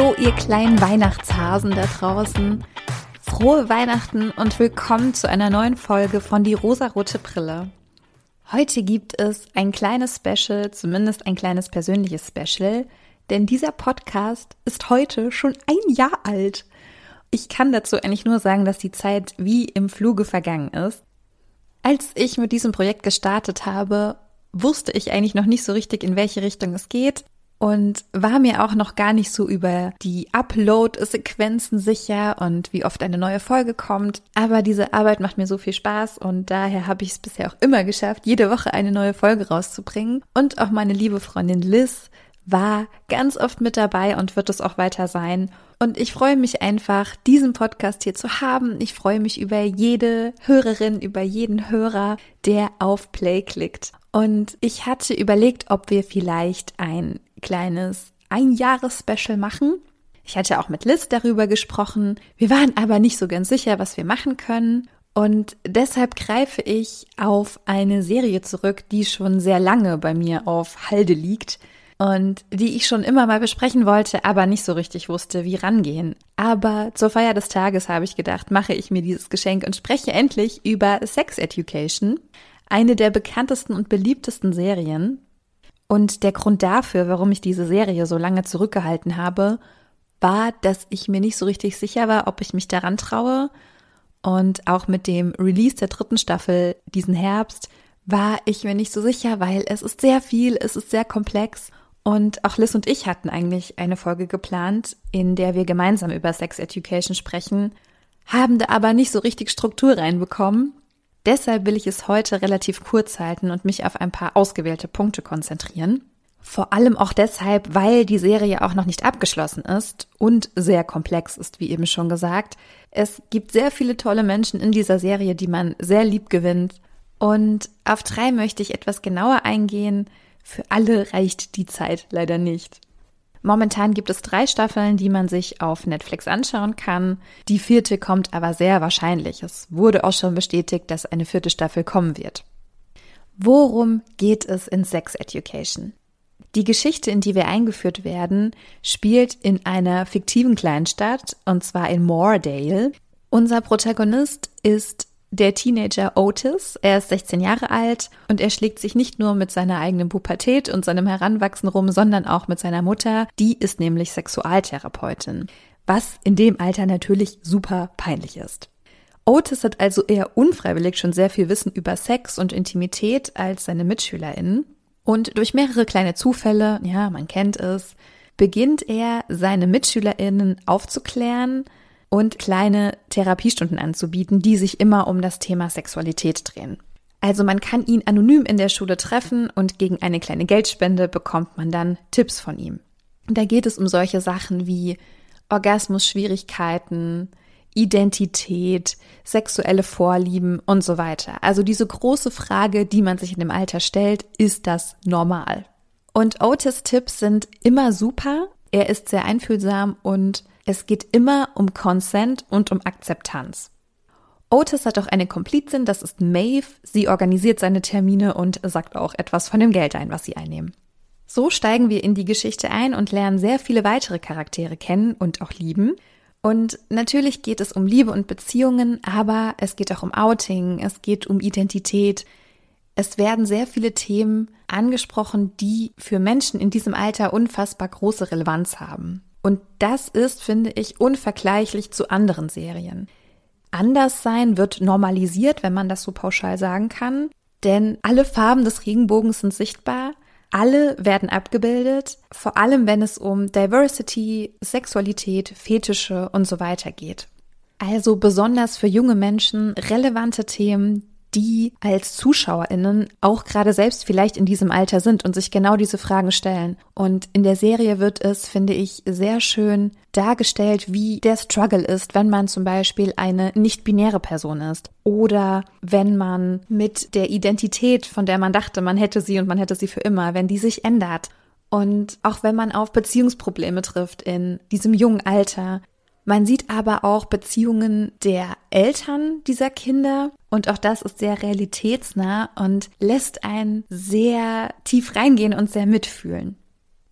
Hallo, ihr kleinen Weihnachtshasen da draußen. Frohe Weihnachten und willkommen zu einer neuen Folge von Die rosarote Brille. Heute gibt es ein kleines Special, zumindest ein kleines persönliches Special, denn dieser Podcast ist heute schon ein Jahr alt. Ich kann dazu eigentlich nur sagen, dass die Zeit wie im Fluge vergangen ist. Als ich mit diesem Projekt gestartet habe, wusste ich eigentlich noch nicht so richtig, in welche Richtung es geht und war mir auch noch gar nicht so über die Upload-Sequenzen sicher und wie oft eine neue Folge kommt. Aber diese Arbeit macht mir so viel Spaß und daher habe ich es bisher auch immer geschafft, jede Woche eine neue Folge rauszubringen. Und auch meine liebe Freundin Liz war ganz oft mit dabei und wird es auch weiter sein. Und ich freue mich einfach, diesen Podcast hier zu haben. Ich freue mich über jede Hörerin, über jeden Hörer, der auf Play klickt. Und ich hatte überlegt, ob wir vielleicht ein kleines Einjahres-Special machen. Ich hatte auch mit Liz darüber gesprochen. Wir waren aber nicht so ganz sicher, was wir machen können. Und deshalb greife ich auf eine Serie zurück, die schon sehr lange bei mir auf Halde liegt und die ich schon immer mal besprechen wollte, aber nicht so richtig wusste, wie rangehen. Aber zur Feier des Tages habe ich gedacht, mache ich mir dieses Geschenk und spreche endlich über Sex Education, eine der bekanntesten und beliebtesten Serien. Und der Grund dafür, warum ich diese Serie so lange zurückgehalten habe, war, dass ich mir nicht so richtig sicher war, ob ich mich daran traue. Und auch mit dem Release der dritten Staffel diesen Herbst war ich mir nicht so sicher, weil es ist sehr viel, es ist sehr komplex. Und auch Liz und ich hatten eigentlich eine Folge geplant, in der wir gemeinsam über Sex Education sprechen, haben da aber nicht so richtig Struktur reinbekommen Deshalb will ich es heute relativ kurz halten und mich auf ein paar ausgewählte Punkte konzentrieren. Vor allem auch deshalb, weil die Serie auch noch nicht abgeschlossen ist und sehr komplex ist, wie eben schon gesagt. Es gibt sehr viele tolle Menschen in dieser Serie, die man sehr lieb gewinnt. Und auf drei möchte ich etwas genauer eingehen. Für alle reicht die Zeit leider nicht. Momentan gibt es drei Staffeln, die man sich auf Netflix anschauen kann. Die vierte kommt aber sehr wahrscheinlich. Es wurde auch schon bestätigt, dass eine vierte Staffel kommen wird. Worum geht es in Sex Education? Die Geschichte, in die wir eingeführt werden, spielt in einer fiktiven Kleinstadt, und zwar in Moordale. Unser Protagonist ist der Teenager Otis. Er ist 16 Jahre alt und er schlägt sich nicht nur mit seiner eigenen Pubertät und seinem Heranwachsen rum, sondern auch mit seiner Mutter. Die ist nämlich Sexualtherapeutin, was in dem Alter natürlich super peinlich ist. Otis hat also eher unfreiwillig schon sehr viel Wissen über Sex und Intimität als seine MitschülerInnen. Und durch mehrere kleine Zufälle, ja, man kennt es, beginnt er, seine MitschülerInnen aufzuklären – und kleine Therapiestunden anzubieten, die sich immer um das Thema Sexualität drehen. Also man kann ihn anonym in der Schule treffen und gegen eine kleine Geldspende bekommt man dann Tipps von ihm. Da geht es um solche Sachen wie Orgasmus-Schwierigkeiten, Identität, sexuelle Vorlieben und so weiter. Also diese große Frage, die man sich in dem Alter stellt, ist das normal? Und Otis Tipps sind immer super. Er ist sehr einfühlsam und es geht immer um Consent und um Akzeptanz. Otis hat auch eine Komplizin, das ist Maeve. Sie organisiert seine Termine und sagt auch etwas von dem Geld ein, was sie einnehmen. So steigen wir in die Geschichte ein und lernen sehr viele weitere Charaktere kennen und auch lieben. Und natürlich geht es um Liebe und Beziehungen, aber es geht auch um Outing, es geht um Identität. Es werden sehr viele Themen angesprochen, die für Menschen in diesem Alter unfassbar große Relevanz haben. Und das ist, finde ich, unvergleichlich zu anderen Serien. Anderssein wird normalisiert, wenn man das so pauschal sagen kann, denn alle Farben des Regenbogens sind sichtbar, alle werden abgebildet, vor allem wenn es um Diversity, Sexualität, Fetische und so weiter geht. Also besonders für junge Menschen relevante Themen, die als ZuschauerInnen auch gerade selbst vielleicht in diesem Alter sind und sich genau diese Fragen stellen. Und in der Serie wird es, finde ich, sehr schön dargestellt, wie der Struggle ist, wenn man zum Beispiel eine nicht-binäre Person ist oder wenn man mit der Identität, von der man dachte, man hätte sie und man hätte sie für immer, wenn die sich ändert. Und auch wenn man auf Beziehungsprobleme trifft in diesem jungen Alter, man sieht aber auch Beziehungen der Eltern dieser Kinder und auch das ist sehr realitätsnah und lässt einen sehr tief reingehen und sehr mitfühlen.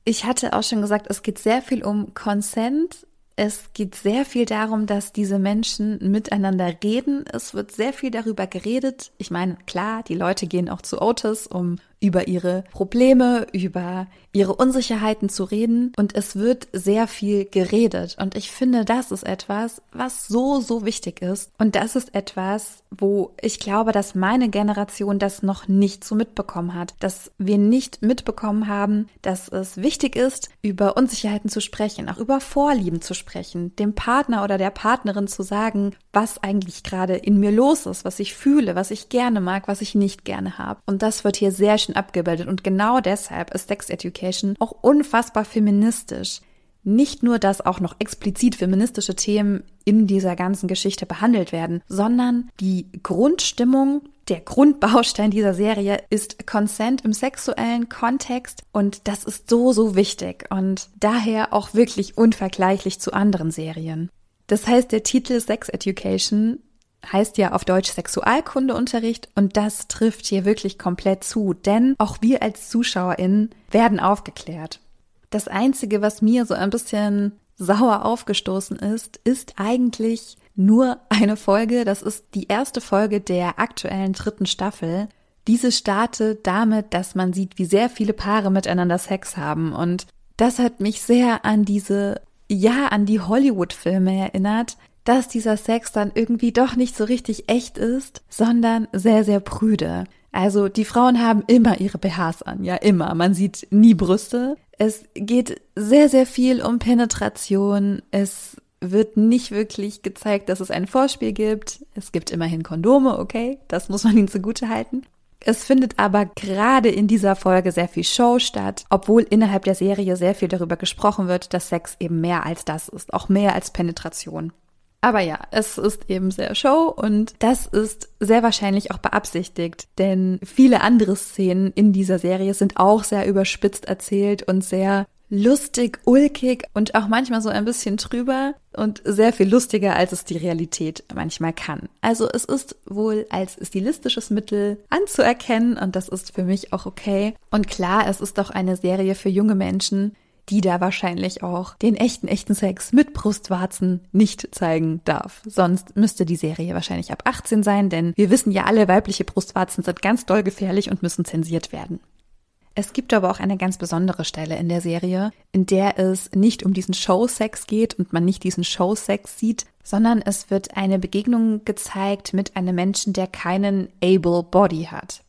Ich hatte auch schon gesagt, es geht sehr viel um Consent. Es geht sehr viel darum, dass diese Menschen miteinander reden. Es wird sehr viel darüber geredet. Ich meine, klar, die Leute gehen auch zu Otis, um über ihre Probleme, über ihre Unsicherheiten zu reden. Und es wird sehr viel geredet. Und ich finde, das ist etwas, was so, so wichtig ist. Und das ist etwas, wo ich glaube, dass meine Generation das noch nicht so mitbekommen hat, dass wir nicht mitbekommen haben, dass es wichtig ist, über Unsicherheiten zu sprechen, auch über Vorlieben zu sprechen, dem Partner oder der Partnerin zu sagen, was eigentlich gerade in mir los ist, was ich fühle, was ich gerne mag, was ich nicht gerne habe. Und das wird hier sehr Menschen abgebildet. Und genau deshalb ist Sex Education auch unfassbar feministisch. Nicht nur, dass auch noch explizit feministische Themen in dieser ganzen Geschichte behandelt werden, sondern die Grundstimmung, der Grundbaustein dieser Serie ist Consent im sexuellen Kontext und das ist so, so wichtig und daher auch wirklich unvergleichlich zu anderen Serien. Das heißt, der Titel Sex Education heißt ja auf Deutsch Sexualkundeunterricht und das trifft hier wirklich komplett zu, denn auch wir als ZuschauerInnen werden aufgeklärt. Das einzige, was mir so ein bisschen sauer aufgestoßen ist, ist eigentlich nur eine Folge. Das ist die erste Folge der aktuellen dritten Staffel. Diese startet damit, dass man sieht, wie sehr viele Paare miteinander Sex haben und das hat mich sehr an diese, ja, an die Hollywood-Filme erinnert, dass dieser Sex dann irgendwie doch nicht so richtig echt ist, sondern sehr, sehr prüde. Also die Frauen haben immer ihre BHs an, ja immer. Man sieht nie Brüste. Es geht sehr, sehr viel um Penetration. Es wird nicht wirklich gezeigt, dass es ein Vorspiel gibt. Es gibt immerhin Kondome, okay, das muss man ihnen zugute halten. Es findet aber gerade in dieser Folge sehr viel Show statt, obwohl innerhalb der Serie sehr viel darüber gesprochen wird, dass Sex eben mehr als das ist, auch mehr als Penetration. Aber ja, es ist eben sehr Show und das ist sehr wahrscheinlich auch beabsichtigt, denn viele andere Szenen in dieser Serie sind auch sehr überspitzt erzählt und sehr lustig, ulkig und auch manchmal so ein bisschen trüber und sehr viel lustiger, als es die Realität manchmal kann. Also es ist wohl als stilistisches Mittel anzuerkennen und das ist für mich auch okay. Und klar, es ist doch eine Serie für junge Menschen, die da wahrscheinlich auch den echten, echten Sex mit Brustwarzen nicht zeigen darf. Sonst müsste die Serie wahrscheinlich ab 18 sein, denn wir wissen ja alle, weibliche Brustwarzen sind ganz doll gefährlich und müssen zensiert werden. Es gibt aber auch eine ganz besondere Stelle in der Serie, in der es nicht um diesen Showsex geht und man nicht diesen Showsex sieht, sondern es wird eine Begegnung gezeigt mit einem Menschen, der keinen able Body hat.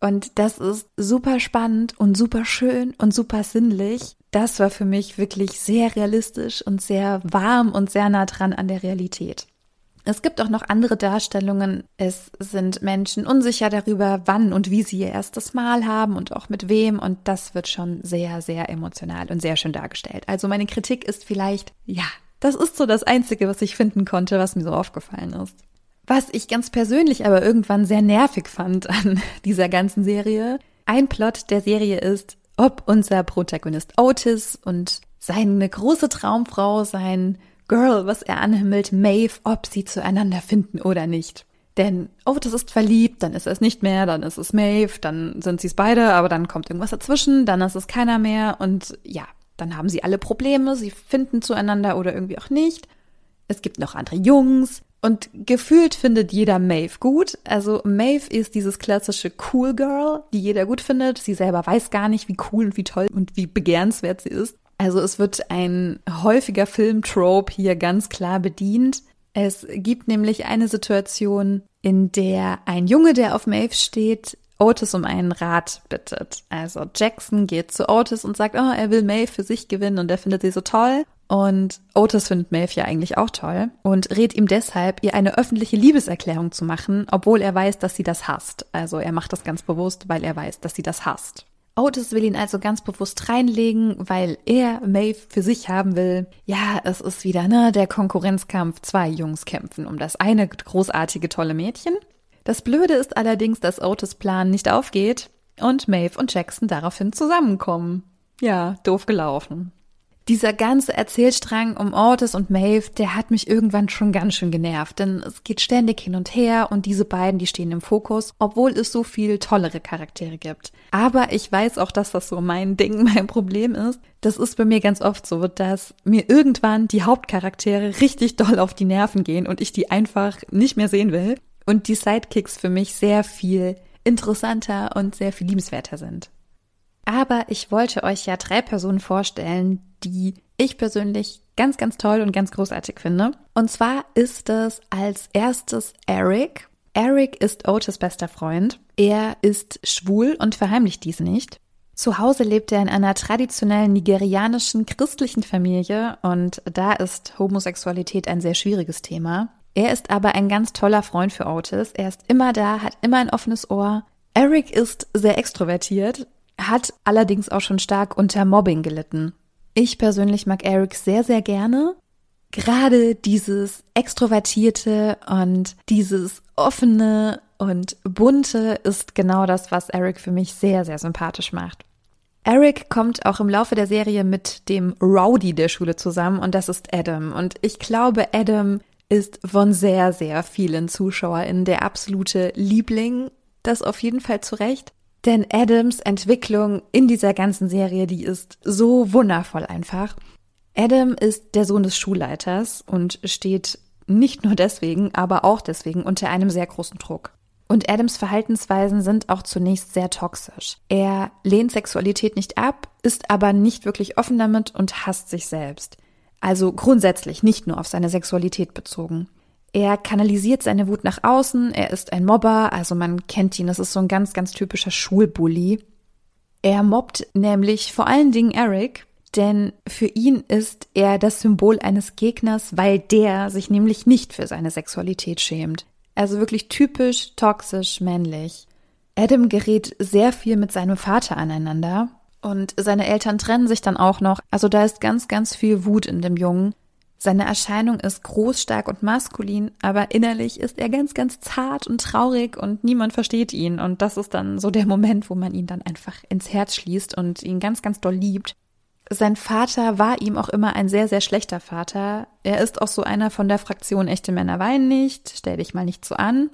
Und das ist super spannend und super schön und super sinnlich. Das war für mich wirklich sehr realistisch und sehr warm und sehr nah dran an der Realität. Es gibt auch noch andere Darstellungen. Es sind Menschen unsicher darüber, wann und wie sie ihr erstes Mal haben und auch mit wem. Und das wird schon sehr, sehr emotional und sehr schön dargestellt. Also meine Kritik ist vielleicht, ja, das ist so das Einzige, was ich finden konnte, was mir so aufgefallen ist. Was ich ganz persönlich aber irgendwann sehr nervig fand an dieser ganzen Serie. Ein Plot der Serie ist, ob unser Protagonist Otis und seine große Traumfrau, sein Girl, was er anhimmelt, Maeve, ob sie zueinander finden oder nicht. Denn Otis ist verliebt, dann ist er es nicht mehr, dann ist es Maeve, dann sind sie es beide, aber dann kommt irgendwas dazwischen, dann ist es keiner mehr und ja, dann haben sie alle Probleme, sie finden zueinander oder irgendwie auch nicht. Es gibt noch andere Jungs, und gefühlt findet jeder Maeve gut. Also Maeve ist dieses klassische Cool Girl, die jeder gut findet. Sie selber weiß gar nicht, wie cool und wie toll und wie begehrenswert sie ist. Also es wird ein häufiger Filmtrope hier ganz klar bedient. Es gibt nämlich eine Situation, in der ein Junge, der auf Maeve steht, Otis um einen Rat bittet. Also Jackson geht zu Otis und sagt, oh, er will Maeve für sich gewinnen und er findet sie so toll. Und Otis findet Maeve ja eigentlich auch toll und rät ihm deshalb, ihr eine öffentliche Liebeserklärung zu machen, obwohl er weiß, dass sie das hasst. Also er macht das ganz bewusst, weil er weiß, dass sie das hasst. Otis will ihn also ganz bewusst reinlegen, weil er Maeve für sich haben will. Ja, es ist wieder, ne, der Konkurrenzkampf. Zwei Jungs kämpfen um das eine großartige, tolle Mädchen. Das Blöde ist allerdings, dass Otis Plan nicht aufgeht und Maeve und Jackson daraufhin zusammenkommen. Ja, doof gelaufen. Dieser ganze Erzählstrang um Otis und Maeve, der hat mich irgendwann schon ganz schön genervt, denn es geht ständig hin und her und diese beiden, die stehen im Fokus, obwohl es so viel tollere Charaktere gibt. Aber ich weiß auch, dass das so mein Ding, mein Problem ist. Das ist bei mir ganz oft so, dass mir irgendwann die Hauptcharaktere richtig doll auf die Nerven gehen und ich die einfach nicht mehr sehen will und die Sidekicks für mich sehr viel interessanter und sehr viel liebenswerter sind. Aber ich wollte euch ja drei Personen vorstellen, die ich persönlich ganz, ganz toll und ganz großartig finde. Und zwar ist es als erstes Eric. Eric ist Otis bester Freund. Er ist schwul und verheimlicht dies nicht. Zu Hause lebt er in einer traditionellen nigerianischen christlichen Familie und da ist Homosexualität ein sehr schwieriges Thema. Er ist aber ein ganz toller Freund für Otis. Er ist immer da, hat immer ein offenes Ohr. Eric ist sehr extrovertiert, hat allerdings auch schon stark unter Mobbing gelitten. Ich persönlich mag Eric sehr, sehr gerne. Gerade dieses extrovertierte und dieses offene und bunte ist genau das, was Eric für mich sehr, sehr sympathisch macht. Eric kommt auch im Laufe der Serie mit dem Rowdy der Schule zusammen und das ist Adam. Und ich glaube, Adam ist von sehr, sehr vielen ZuschauerInnen der absolute Liebling. Das auf jeden Fall zu Recht. Denn Adams Entwicklung in dieser ganzen Serie, die ist so wundervoll einfach. Adam ist der Sohn des Schulleiters und steht nicht nur deswegen, aber auch deswegen unter einem sehr großen Druck. Und Adams Verhaltensweisen sind auch zunächst sehr toxisch. Er lehnt Sexualität nicht ab, ist aber nicht wirklich offen damit und hasst sich selbst. Also grundsätzlich nicht nur auf seine Sexualität bezogen. Er kanalisiert seine Wut nach außen, er ist ein Mobber, also man kennt ihn, das ist so ein ganz, ganz typischer Schulbully. Er mobbt nämlich vor allen Dingen Eric, denn für ihn ist er das Symbol eines Gegners, weil der sich nämlich nicht für seine Sexualität schämt. Also wirklich typisch toxisch männlich. Adam gerät sehr viel mit seinem Vater aneinander und seine Eltern trennen sich dann auch noch. Also da ist ganz, ganz viel Wut in dem Jungen. Seine Erscheinung ist groß, stark und maskulin, aber innerlich ist er ganz, ganz zart und traurig und niemand versteht ihn. Und das ist dann so der Moment, wo man ihn dann einfach ins Herz schließt und ihn ganz, ganz doll liebt. Sein Vater war ihm auch immer ein sehr, sehr schlechter Vater. Er ist auch so einer von der Fraktion echte Männer weinen nicht, stell dich mal nicht so an.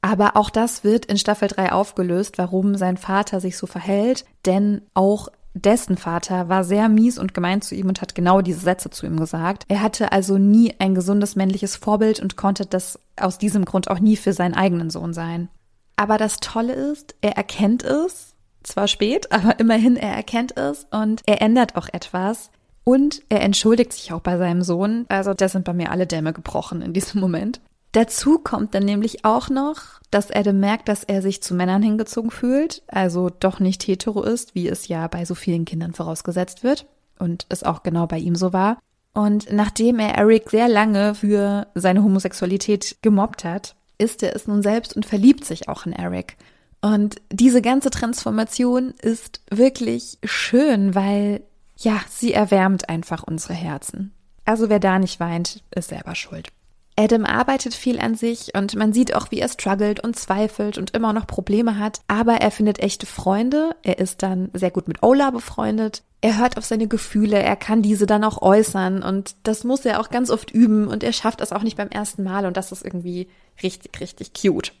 Aber auch das wird in Staffel 3 aufgelöst, warum sein Vater sich so verhält, denn auch dessen Vater war sehr mies und gemein zu ihm und hat genau diese Sätze zu ihm gesagt. Er hatte also nie ein gesundes männliches Vorbild und konnte das aus diesem Grund auch nie für seinen eigenen Sohn sein. Aber das Tolle ist, er erkennt es, zwar spät, aber immerhin er erkennt es und er ändert auch etwas. Und er entschuldigt sich auch bei seinem Sohn. Also da sind bei mir alle Dämme gebrochen in diesem Moment. Dazu kommt dann nämlich auch noch, dass Adam merkt, dass er sich zu Männern hingezogen fühlt, also doch nicht hetero ist, wie es ja bei so vielen Kindern vorausgesetzt wird und es auch genau bei ihm so war. Und nachdem er Eric sehr lange für seine Homosexualität gemobbt hat, ist er es nun selbst und verliebt sich auch in Eric. Und diese ganze Transformation ist wirklich schön, weil ja, sie erwärmt einfach unsere Herzen. Also wer da nicht weint, ist selber schuld. Adam arbeitet viel an sich und man sieht auch, wie er struggelt und zweifelt und immer noch Probleme hat, aber er findet echte Freunde. Er ist dann sehr gut mit Ola befreundet. Er hört auf seine Gefühle, er kann diese dann auch äußern und das muss er auch ganz oft üben und er schafft das auch nicht beim ersten Mal und das ist irgendwie richtig, richtig cute.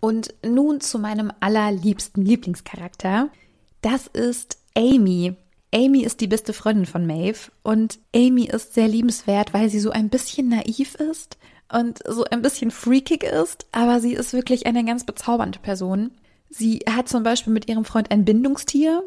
Und nun zu meinem allerliebsten Lieblingscharakter. Das ist Amy. Amy ist die beste Freundin von Maeve und Amy ist sehr liebenswert, weil sie so ein bisschen naiv ist und so ein bisschen freakig ist, aber sie ist wirklich eine ganz bezaubernde Person. Sie hat zum Beispiel mit ihrem Freund ein Bindungstier.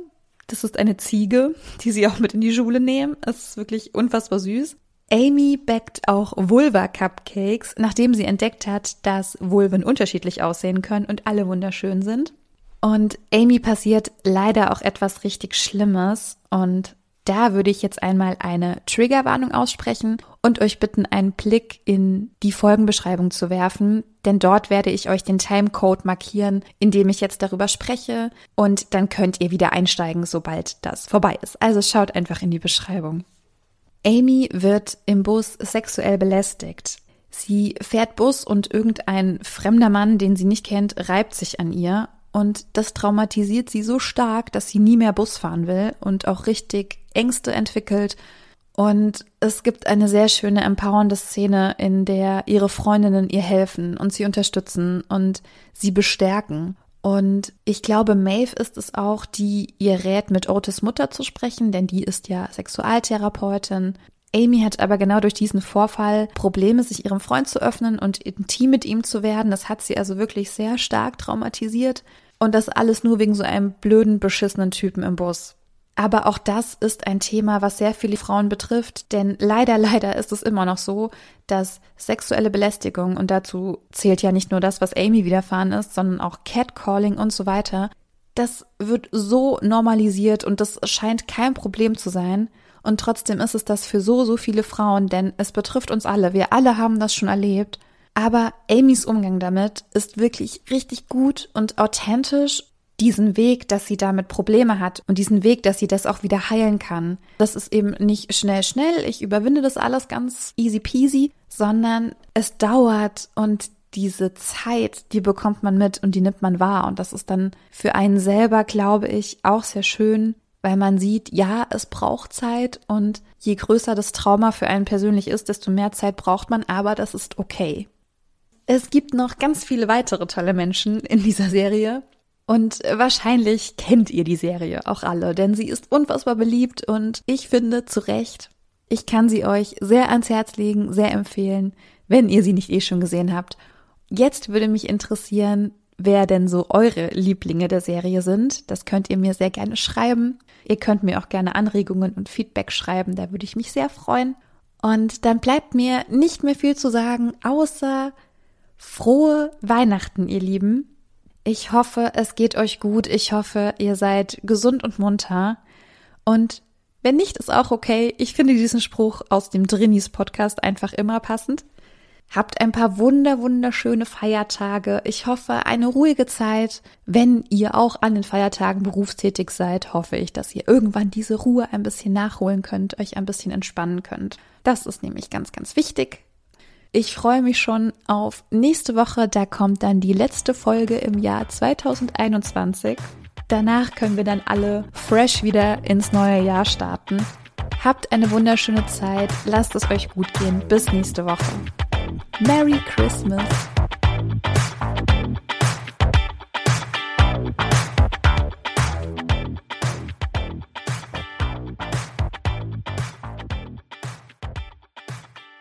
Das ist eine Ziege, die sie auch mit in die Schule nehmen. Es ist wirklich unfassbar süß. Amy backt auch Vulva-Cupcakes, nachdem sie entdeckt hat, dass Vulven unterschiedlich aussehen können und alle wunderschön sind. Und Amy passiert leider auch etwas richtig Schlimmes und da würde ich jetzt einmal eine Triggerwarnung aussprechen und euch bitten, einen Blick in die Folgenbeschreibung zu werfen, denn dort werde ich euch den Timecode markieren, indem ich jetzt darüber spreche und dann könnt ihr wieder einsteigen, sobald das vorbei ist. Also schaut einfach in die Beschreibung. Amy wird im Bus sexuell belästigt. Sie fährt Bus und irgendein fremder Mann, den sie nicht kennt, reibt sich an ihr und das traumatisiert sie so stark, dass sie nie mehr Bus fahren will und auch richtig Ängste entwickelt. Und es gibt eine sehr schöne, empowernde Szene, in der ihre Freundinnen ihr helfen und sie unterstützen und sie bestärken. Und ich glaube, Maeve ist es auch, die ihr rät, mit Otis Mutter zu sprechen, denn die ist ja Sexualtherapeutin. Amy hat aber genau durch diesen Vorfall Probleme, sich ihrem Freund zu öffnen und intim mit ihm zu werden. Das hat sie also wirklich sehr stark traumatisiert. Und das alles nur wegen so einem blöden, beschissenen Typen im Bus. Aber auch das ist ein Thema, was sehr viele Frauen betrifft, denn leider, leider ist es immer noch so, dass sexuelle Belästigung, und dazu zählt ja nicht nur das, was Amy widerfahren ist, sondern auch Catcalling und so weiter, das wird so normalisiert und das scheint kein Problem zu sein. Und trotzdem ist es das für so, so viele Frauen, denn es betrifft uns alle. Wir alle haben das schon erlebt. Aber Amys Umgang damit ist wirklich richtig gut und authentisch. Diesen Weg, dass sie damit Probleme hat und diesen Weg, dass sie das auch wieder heilen kann. Das ist eben nicht schnell, schnell. Ich überwinde das alles ganz easy peasy, sondern es dauert und diese Zeit, die bekommt man mit und die nimmt man wahr. Und das ist dann für einen selber, glaube ich, auch sehr schön, weil man sieht, ja, es braucht Zeit und je größer das Trauma für einen persönlich ist, desto mehr Zeit braucht man, aber das ist okay. Es gibt noch ganz viele weitere tolle Menschen in dieser Serie. Und wahrscheinlich kennt ihr die Serie auch alle, denn sie ist unfassbar beliebt und ich finde zu Recht. Ich kann sie euch sehr ans Herz legen, sehr empfehlen, wenn ihr sie nicht eh schon gesehen habt. Jetzt würde mich interessieren, wer denn so eure Lieblinge der Serie sind. Das könnt ihr mir sehr gerne schreiben. Ihr könnt mir auch gerne Anregungen und Feedback schreiben, da würde ich mich sehr freuen. Und dann bleibt mir nicht mehr viel zu sagen, außer Frohe Weihnachten, ihr Lieben. Ich hoffe, es geht euch gut. Ich hoffe, ihr seid gesund und munter. Und wenn nicht, ist auch okay. Ich finde diesen Spruch aus dem Drinis Podcast einfach immer passend. Habt ein paar wunder, wunderschöne Feiertage. Ich hoffe, eine ruhige Zeit. Wenn ihr auch an den Feiertagen berufstätig seid, hoffe ich, dass ihr irgendwann diese Ruhe ein bisschen nachholen könnt, euch ein bisschen entspannen könnt. Das ist nämlich ganz, ganz wichtig. Ich freue mich schon auf nächste Woche. Da kommt dann die letzte Folge im Jahr 2021. Danach können wir dann alle fresh wieder ins neue Jahr starten. Habt eine wunderschöne Zeit. Lasst es euch gut gehen. Bis nächste Woche. Merry Christmas.